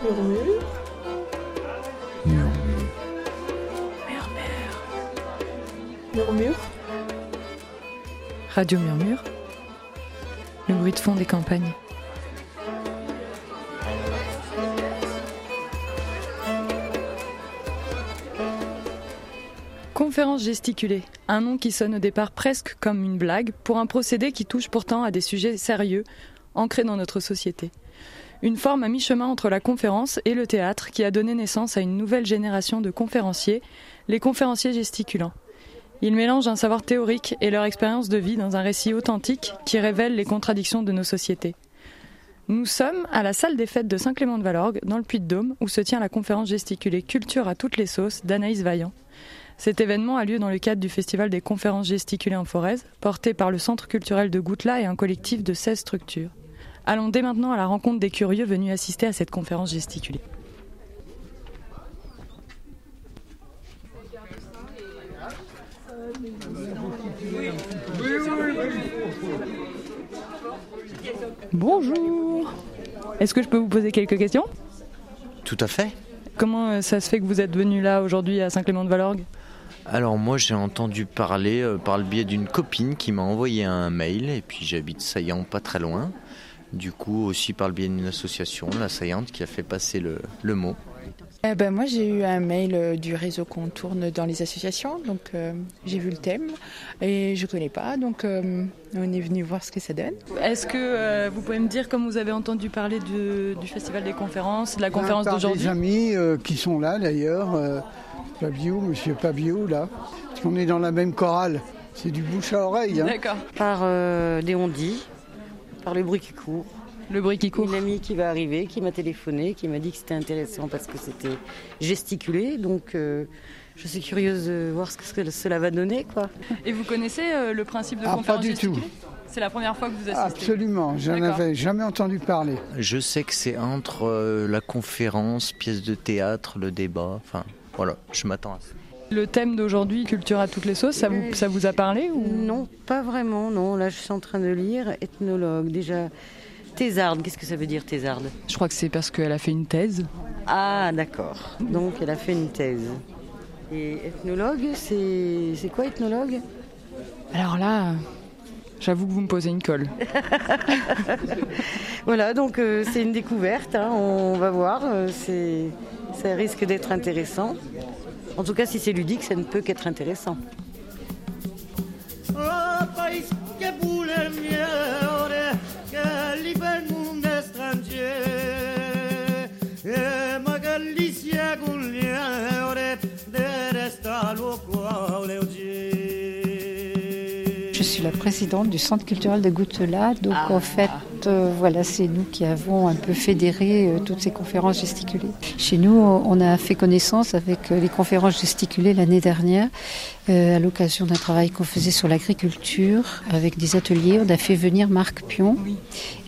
Murmure. Murmure. Murmure. Radio Murmure. Le bruit de fond des campagnes. Conférence gesticulée, un nom qui sonne au départ presque comme une blague pour un procédé qui touche pourtant à des sujets sérieux, ancrés dans notre société. Une forme à mi-chemin entre la conférence et le théâtre qui a donné naissance à une nouvelle génération de conférenciers, les conférenciers gesticulants. Ils mélangent un savoir théorique et leur expérience de vie dans un récit authentique qui révèle les contradictions de nos sociétés. Nous sommes à la salle des fêtes de Saint-Clément-de-Valorgue, dans le Puy-de-Dôme, où se tient la conférence gesticulée Culture à toutes les sauces d'Anaïs Vaillant. Cet événement a lieu dans le cadre du Festival des conférences gesticulées en Forez, porté par le Centre culturel de Goutela et un collectif de 16 structures. Allons dès maintenant à la rencontre des curieux venus assister à cette conférence gesticulée. Bonjour Est-ce que je peux vous poser quelques questions? Tout à fait. Comment euh, ça se fait que vous êtes venu là aujourd'hui à Saint-Clément-de-Valorgue? Alors moi j'ai entendu parler euh, par le biais d'une copine qui m'a envoyé un mail et puis j'habite Saillant pas très loin. Du coup aussi par le biais d'une association, la Saillante, qui a fait passer le, le mot. Eh ben, moi, j'ai eu un mail euh, du réseau qu'on tourne dans les associations, donc euh, j'ai vu le thème et je connais pas, donc euh, on est venu voir ce que ça donne. Est-ce que euh, vous pouvez me dire, comme vous avez entendu parler de- du Festival des conférences, de la conférence par d'aujourd'hui des amis euh, qui sont là d'ailleurs, euh, Fabio, Monsieur Fabio là, parce qu'on est dans la même chorale. C'est du bouche à oreille. Hein. D'accord. Par euh, des on-dit, par le bruit qui court. Le bruit qui court. Une amie qui va arriver, qui m'a téléphoné, qui m'a dit que c'était intéressant parce que c'était gesticulé. Donc euh, je suis curieuse de voir ce que ce- cela va donner. quoi. Et vous connaissez euh, le principe de Ah, pas conférence du gesticulée? Tout. C'est la première fois que vous assistez Absolument, j'en avais jamais entendu parler. Je sais que c'est entre euh, la conférence, pièce de théâtre, le débat, enfin voilà, je m'attends à ça. Le thème d'aujourd'hui, culture à toutes les sauces, ça vous, ça vous a parlé ou... Non, pas vraiment. Non, là je suis en train de lire ethnologue. Déjà, thésarde, qu'est-ce que ça veut dire thésarde? Je crois que c'est parce qu'elle a fait une thèse. Ah, d'accord. Donc elle a fait une thèse. Et ethnologue, c'est quoi ethnologue? Alors là, j'avoue que vous me posez une colle. Voilà, donc euh, c'est une découverte, hein, on va voir, euh, c'est, ça risque d'être intéressant. En tout cas, si c'est ludique, ça ne peut qu'être intéressant. Je suis la présidente du Centre culturel de Goutela. Donc en fait, euh, voilà, c'est nous qui avons un peu fédéré euh, toutes ces conférences gesticulées. Chez nous, on a fait connaissance avec euh, les conférences gesticulées l'année dernière à l'occasion d'un travail qu'on faisait sur l'agriculture avec des ateliers. On a fait venir Marc Pion.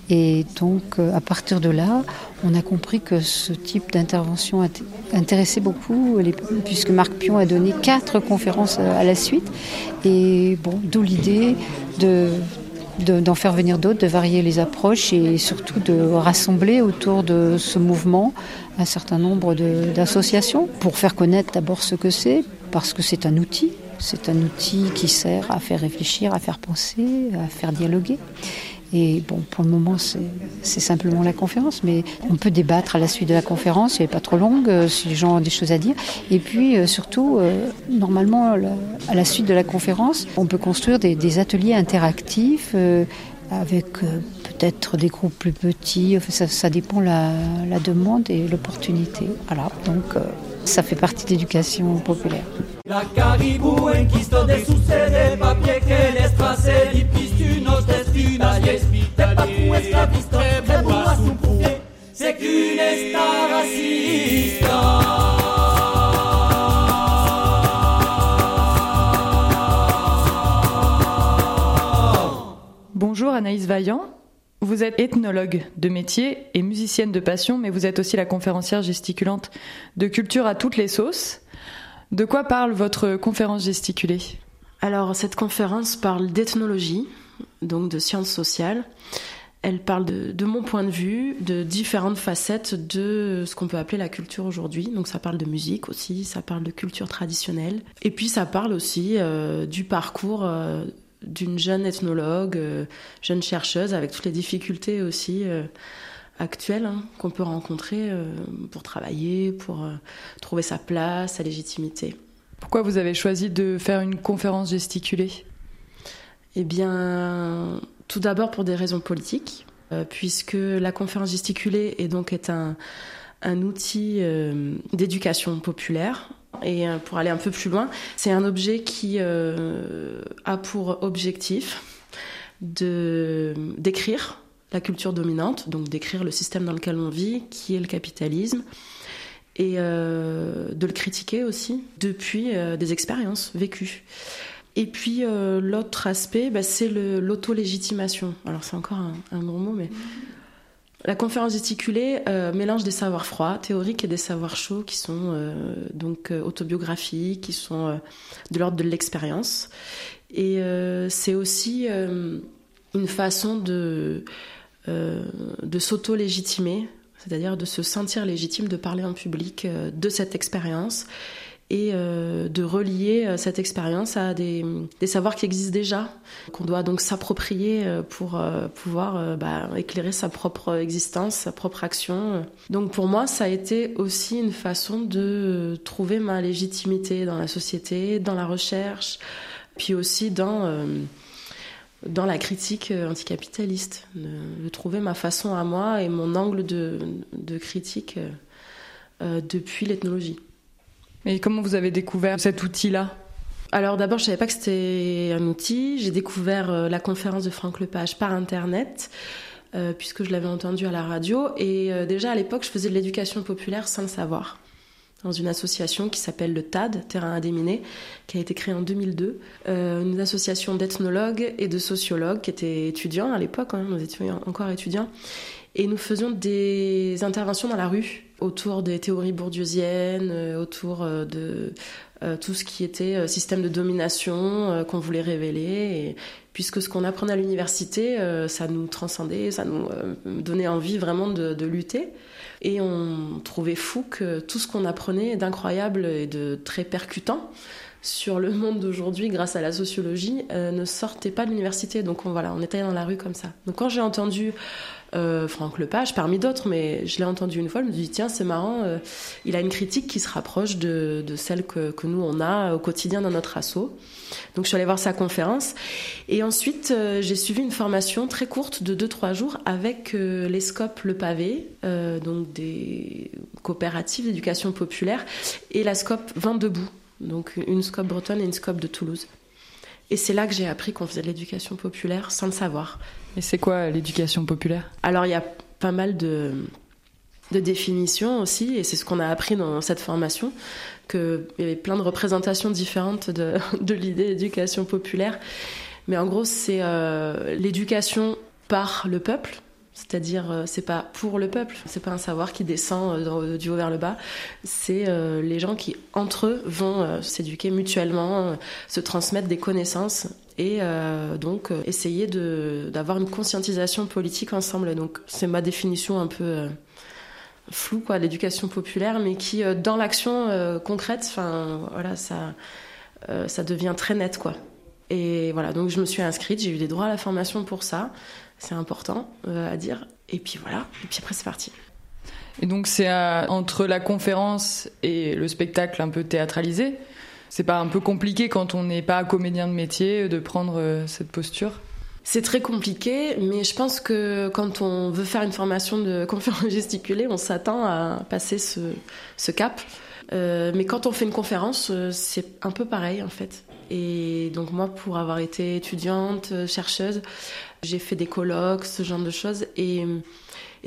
Et donc, à partir de là, on a compris que ce type d'intervention int- intéressait beaucoup, puisque Marc Pion a donné quatre conférences à la suite. Et bon, d'où l'idée de- d'en faire venir d'autres, de varier les approches et surtout de rassembler autour de ce mouvement un certain nombre d'associations pour faire connaître d'abord ce que c'est, parce que c'est un outil. C'est un outil qui sert à faire réfléchir, à faire penser, à faire dialoguer. Et bon, pour le moment, c'est simplement la conférence, mais on peut débattre à la suite de la conférence, elle n'est pas trop longue, euh, si les gens ont des choses à dire. Et puis, euh, surtout, euh, normalement, à la suite de la conférence, on peut construire des, ateliers interactifs avec peut-être des groupes plus petits, ça, dépend la, la demande et l'opportunité. Voilà, donc ça fait partie de l'éducation populaire. La caribou Bonjour Anaïs Vaillant. Vous êtes ethnologue de métier et musicienne de passion, mais vous êtes aussi la conférencière gesticulante de Culture à toutes les sauces. De quoi parle votre conférence gesticulée? Alors, cette conférence parle d'ethnologie, donc de sciences sociales, Elle parle de, de, mon point de vue, de différentes facettes de ce qu'on peut appeler la culture aujourd'hui. Donc ça parle de musique aussi, ça parle de culture traditionnelle. Et puis ça parle aussi euh, du parcours euh, d'une jeune ethnologue, euh, jeune chercheuse, avec toutes les difficultés aussi actuelles hein, qu'on peut rencontrer euh, pour travailler, pour trouver sa place, sa légitimité. Pourquoi vous avez choisi de faire une conférence gesticulée? Eh bien, tout d'abord pour des raisons politiques, puisque la conférence gesticulée est donc un, outil d'éducation populaire et euh, pour aller un peu plus loin, c'est un objet qui euh, a pour objectif de d'écrire la culture dominante, donc d'écrire le système dans lequel on vit, qui est le capitalisme, et euh, de le critiquer aussi depuis euh, des expériences vécues. Et puis euh, l'autre aspect, bah, c'est l'auto-légitimation. Alors c'est encore un, un, gros mot, mais la conférence gesticulée euh, mélange des savoirs froids, théoriques, et des savoirs chauds qui sont euh, donc autobiographiques, qui sont de l'ordre de l'expérience. Et c'est aussi une façon de, de s'auto-légitimer, c'est-à-dire de se sentir légitime de parler en public de cette expérience et euh, de relier euh, cette expérience à des, savoirs qui existent déjà, qu'on doit donc s'approprier euh, pour pouvoir bah, éclairer sa propre existence, sa propre action. Donc pour moi, ça a été aussi une façon de trouver ma légitimité dans la société, dans la recherche, puis aussi dans dans la critique anticapitaliste, de, trouver ma façon à moi et mon angle de, critique depuis l'ethnologie. Et comment vous avez découvert cet outil-là? Alors d'abord, je savais pas que c'était un outil. J'ai découvert euh, la conférence de Franck Lepage par internet, euh, puisque je l'avais entendu à la radio. Et euh, déjà à l'époque, je faisais de l'éducation populaire sans le savoir, dans une association qui s'appelle le TAD, Terrain à déminer, qui a été créée en 2002. Euh, une association d'ethnologues et de sociologues qui étaient étudiants à l'époque, hein, nous étions encore étudiants. Et nous faisions des interventions dans la rue autour des théories bourdieusiennes, euh, autour euh, de euh, tout ce qui était système de domination qu'on voulait révéler. Puisque ce qu'on apprenait à l'université, ça nous transcendait, ça nous donnait envie vraiment de, de, lutter. Et on trouvait fou que tout ce qu'on apprenait d'incroyable et de très percutant sur le monde d'aujourd'hui grâce à la sociologie euh, ne sortait pas de l'université. Donc on, voilà, on était dans la rue comme ça. Donc quand j'ai entendu euh, Franck Lepage, parmi d'autres, mais je l'ai entendu une fois, je me dit tiens c'est marrant, euh, il a une critique qui se rapproche de, celle que, nous on a au quotidien dans notre assaut. Donc je suis allée voir sa conférence et ensuite euh, j'ai suivi une formation très courte de 2-3 jours avec les SCOP Le Pavé, donc des coopératives d'éducation populaire, et la SCOP Vent debout donc une scope bretonne et une scope de Toulouse. Et c'est là que j'ai appris qu'on faisait de l'éducation populaire sans le savoir. Et c'est quoi l'éducation populaire? Alors il y a pas mal de, de définitions aussi, et c'est ce qu'on a appris dans cette formation, qu'il y avait plein de représentations différentes de, de l'idée d'éducation populaire. Mais en gros, c'est euh, l'éducation par le peuple, c'est-à-dire, euh, c'est pas pour le peuple, c'est pas un savoir qui descend euh, du haut vers le bas, c'est euh, les gens qui, entre eux, vont euh, s'éduquer mutuellement, euh, se transmettre des connaissances et euh, donc essayer d'avoir une conscientisation politique ensemble. Donc, c'est ma définition un peu floue, quoi, l'éducation populaire, mais qui, dans l'action concrète, enfin, voilà, ça, ça devient très net, quoi. Et voilà, donc je me suis inscrite, j'ai eu des droits à la formation pour ça c'est important euh, à dire. Et puis voilà, et puis après c'est parti. Et donc c'est entre la conférence et le spectacle un peu théâtralisé. C'est pas un peu compliqué quand on n'est pas comédien de métier de prendre euh, cette posture? C'est très compliqué, mais je pense que quand on veut faire une formation de conférence gesticulée, on s'attend à passer ce, ce cap. Euh, mais quand on fait une conférence, euh, c'est un peu pareil en fait. Et donc moi, pour avoir été étudiante, chercheuse, j'ai fait des colloques, ce genre de choses. Et,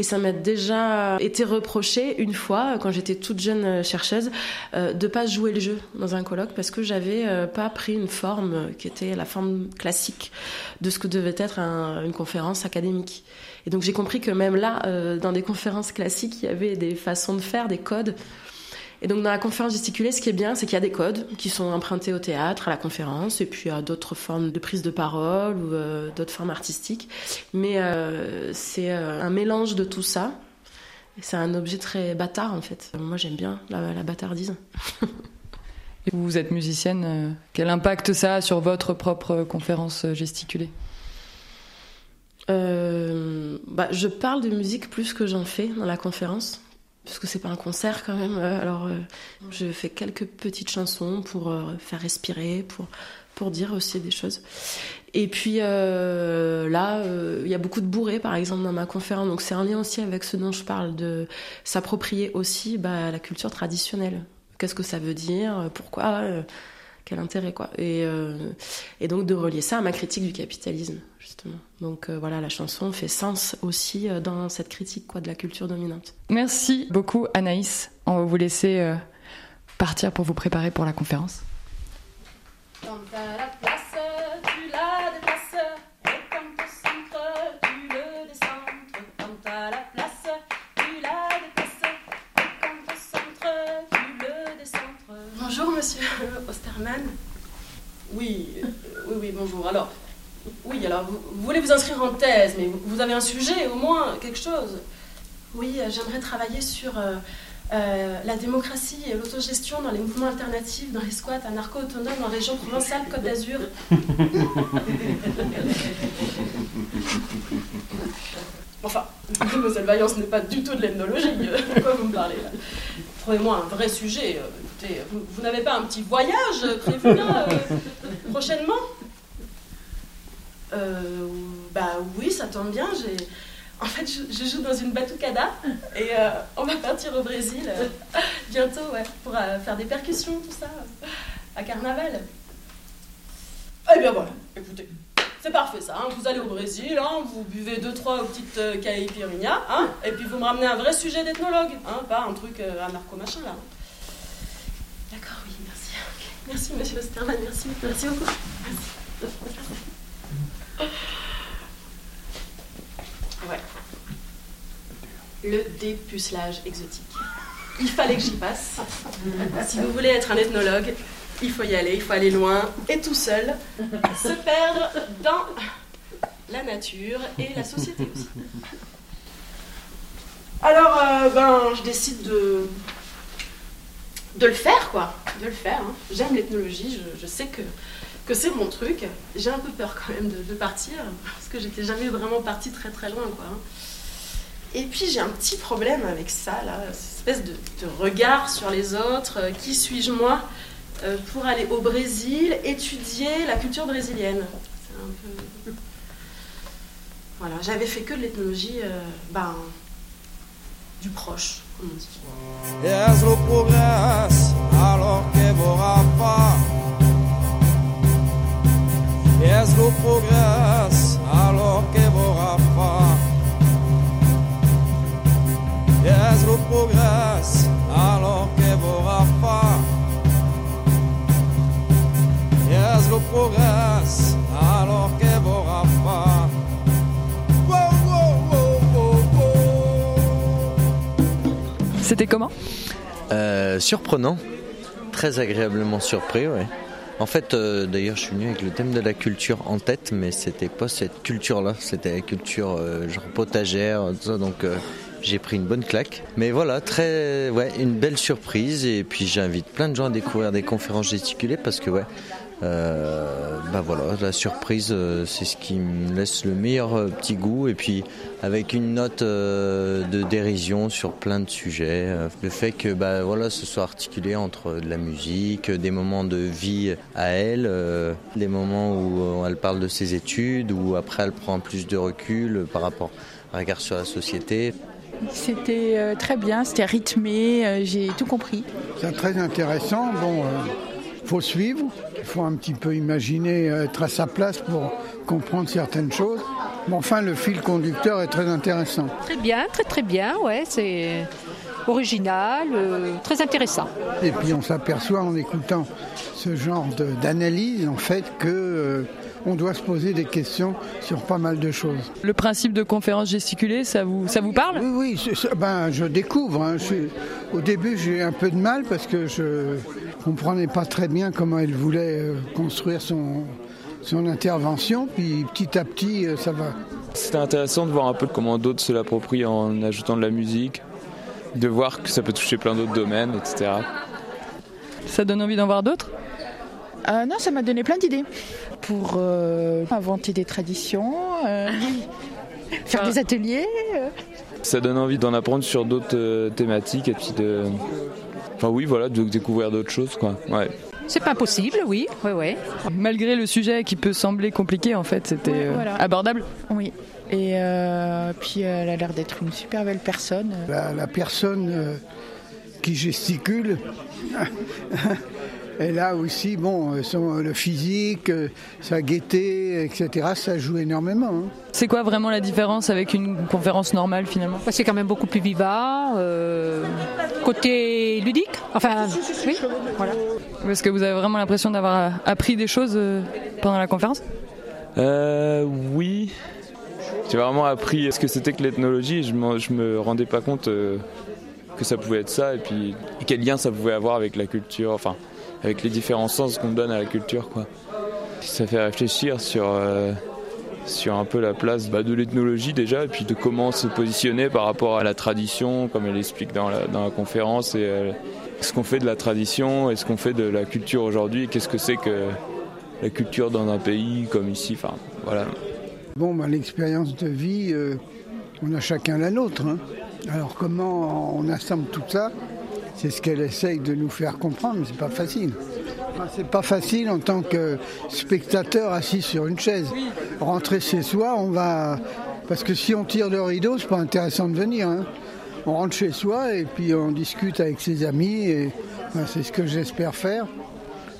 ça m'a déjà été reproché une fois, quand j'étais toute jeune chercheuse, euh, de pas jouer le jeu dans un colloque parce que j'avais euh, pas pris une forme qui était la forme classique de ce que devait être un, une conférence académique. Et donc j'ai compris que même là, euh, dans des conférences classiques, il y avait des façons de faire, des codes Et donc dans la conférence gesticulée, ce qui est bien, c'est qu'il y a des codes qui sont empruntés au théâtre, à la conférence, et puis à d'autres formes de prise de parole ou euh, d'autres formes artistiques. Mais euh, c'est euh, un mélange de tout ça. C'est un objet très bâtard en fait. Moi j'aime bien la, la bâtardise. Et vous êtes musicienne, quel impact ça a sur votre propre conférence gesticulée? Euh, bah, je parle de musique plus que j'en fais dans la conférence, parce que c'est pas un concert quand même. Euh, alors, euh, je fais quelques petites chansons pour euh, faire respirer, pour pour dire aussi des choses. Et puis là, il y a beaucoup de bourrées, par exemple, dans ma conférence. Donc c'est un lien aussi avec ce dont je parle, de s'approprier aussi bah, la culture traditionnelle. Qu'est-ce que ça veut dire? Pourquoi? Quel intérêt quoi. Et, euh, et, donc de relier ça à ma critique du capitalisme justement. Donc euh, voilà la chanson fait sens aussi euh, dans cette critique quoi de la culture dominante. Merci beaucoup Anaïs. On va vous laisser euh, partir pour vous préparer pour la conférence Quand à la place, tu la déplaces, et quand au centre, tu le décentres. Quand à la place, tu la déplaces, et quand au centre, tu le décentres. Bonjour monsieur Oui, euh, oui, oui, bonjour. Alors, oui, alors vous, vous, voulez vous inscrire en thèse, mais vous, vous, avez un sujet, au moins, quelque chose Oui, euh, j'aimerais travailler sur euh, la démocratie et l'autogestion dans les mouvements alternatifs, dans les squats anarcho-autonomes en région Provence-Alpes-Côte d'Azur. enfin, Mademoiselle Vaillance n'est pas du tout de l'ethnologie. De quoi vous me parlez là? Trouvez-moi un vrai sujet. Vous, n'avez pas un petit voyage prévu là euh, prochainement? Euh, Bah oui, ça tombe bien. J'ai, en fait, je, je, joue dans une batucada et euh, on va partir au Brésil euh, bientôt, ouais, pour euh, faire des percussions, tout ça, à Carnaval. Eh bien voilà, écoutez, c'est parfait ça. Hein. Vous allez au Brésil, hein, vous buvez deux trois petites euh, caipirinhas, hein, et puis vous me ramenez un vrai sujet d'ethnologue, hein, pas un truc euh, anarcho machin là. D'accord, oui, merci. Okay. Merci Monsieur Osterman, merci, merci beaucoup. Merci. Ouais. Le dépucelage exotique. Il fallait que j'y passe. Si vous voulez être un ethnologue, il faut y aller, il faut aller loin et tout seul, se perdre dans la nature et la société aussi. Alors, euh, ben, je décide de, de le faire, quoi. De le faire. Hein. J'aime l'ethnologie, je, je, sais que, que c'est mon truc. J'ai un peu peur quand même de, partir, parce que j'étais jamais vraiment partie très très loin, quoi. Hein. Et puis j'ai un petit problème avec ça, là, cette espèce de, regard sur les autres. Euh, qui suis-je moi euh, pour aller au Brésil étudier la culture brésilienne. Un peu. Voilà, j'avais fait que de l'ethnologie euh, ben, du proche, comme on dit. Vou rapar. És lo progrès alors que vou rapar. És lo progrès alors que vou rapar. És lo progrès alors que vou rapar. C'était comment? Euh, Surprenant, très agréablement surpris, ouais. En fait, euh, d'ailleurs, je suis venu avec le thème de la culture en tête, mais c'était pas cette culture-là, c'était la culture euh, genre potagère, donc euh, j'ai pris une bonne claque. Mais voilà, très, ouais, une belle surprise, et puis j'invite plein de gens à découvrir des conférences gesticulées parce que, ouais, bah voilà, la surprise, euh, c'est ce qui me laisse le meilleur euh, petit goût. Et puis avec une note euh, de dérision sur plein de sujets. Euh, le fait que bah voilà, ce soit articulé entre de la musique, des moments de vie à elle, euh, des moments où elle parle de ses études, où après elle prend plus de recul par rapport à regard sur la société. C'était euh, très bien, c'était rythmé, euh, j'ai tout compris. C'est très intéressant. Bon, faut suivre. Il faut un petit peu imaginer être à sa place pour comprendre certaines choses. Mais enfin, le fil conducteur est très intéressant. Très bien, très très bien, ouais, c'est original, euh, très intéressant. Et puis on s'aperçoit en écoutant ce genre d'analyse, en fait, que euh, on doit se poser des questions sur pas mal de choses. Le principe de conférence gesticulée, ça vous, ça vous parle? Oui, oui, ben, je découvre. hein. Je au début, j'ai eu un peu de mal parce que je comprenais pas très bien comment elle voulait euh, construire son, son intervention. Puis petit à petit, euh, ça va. C'était intéressant de voir un peu comment d'autres se l'approprient en ajoutant de la musique, de voir que ça peut toucher plein d'autres domaines, etc. Ça donne envie d'en voir d'autres? Euh, non, ça m'a donné plein d'idées pour euh, inventer des traditions, euh, faire des ateliers. euh. Ça donne envie d'en apprendre sur d'autres thématiques et puis de. Enfin, oui, voilà, de découvrir d'autres choses, quoi. Ouais. C'est pas possible, oui. oui, oui. Malgré le sujet qui peut sembler compliqué, en fait, c'était Ouais, voilà. abordable. Oui. Et euh, puis elle a l'air d'être une super belle personne. La, la personne euh, qui gesticule, elle a aussi bon, euh, son- le physique, euh, sa gaieté, etc. Ça joue énormément. hein. C'est quoi vraiment la différence avec une conférence normale finalement? C'est quand même beaucoup plus vivant. euh, côté ludique. Enfin, oui, voilà. Est-ce que vous avez vraiment l'impression d'avoir appris des choses euh, pendant la conférence? Euh, oui. J'ai vraiment appris ce que c'était que l'ethnologie et je, je me rendais pas compte euh, que ça pouvait être ça et puis et quel lien ça pouvait avoir avec la culture, enfin avec les différents sens qu'on donne à la culture quoi. Ça fait réfléchir sur, euh, sur un peu la place bah, de l'ethnologie déjà et puis de comment se positionner par rapport à la tradition comme elle explique dans la, conférence et euh, ce qu'on fait de la tradition et ce qu'on fait de la culture aujourd'hui qu'est-ce que c'est que la culture dans un pays comme ici, enfin voilà. Bon, ben, l'expérience de vie, euh, on a chacun la nôtre. hein. Alors comment on assemble tout ça? C'est ce qu'elle essaye de nous faire comprendre, mais c'est pas facile. C'est pas facile en tant que spectateur assis sur une chaise. Rentrer chez soi, on va. Parce que si on tire le rideau, c'est pas intéressant de venir. hein. On rentre chez soi et puis on discute avec ses amis et c'est ce que j'espère faire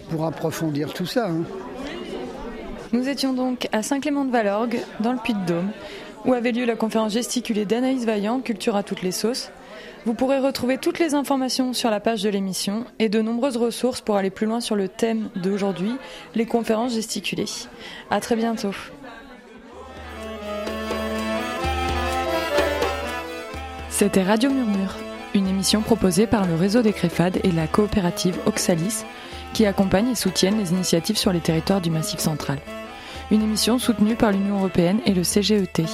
pour approfondir tout ça. hein. Nous étions donc à Saint-Clément-de-Valorgue, dans le Puy-de-Dôme, où avait lieu la conférence gesticulée d'Anaïs Vaillant, Culture à toutes les sauces. Vous pourrez retrouver toutes les informations sur la page de l'émission et de nombreuses ressources pour aller plus loin sur le thème d'aujourd'hui, les conférences gesticulées. À très bientôt. C'était Radio Murmure, une émission proposée par le réseau des Créfades et la coopérative Oxalis, qui accompagnent et soutiennent les initiatives sur les territoires du Massif central. Une émission soutenue par l'Union européenne et le CGET.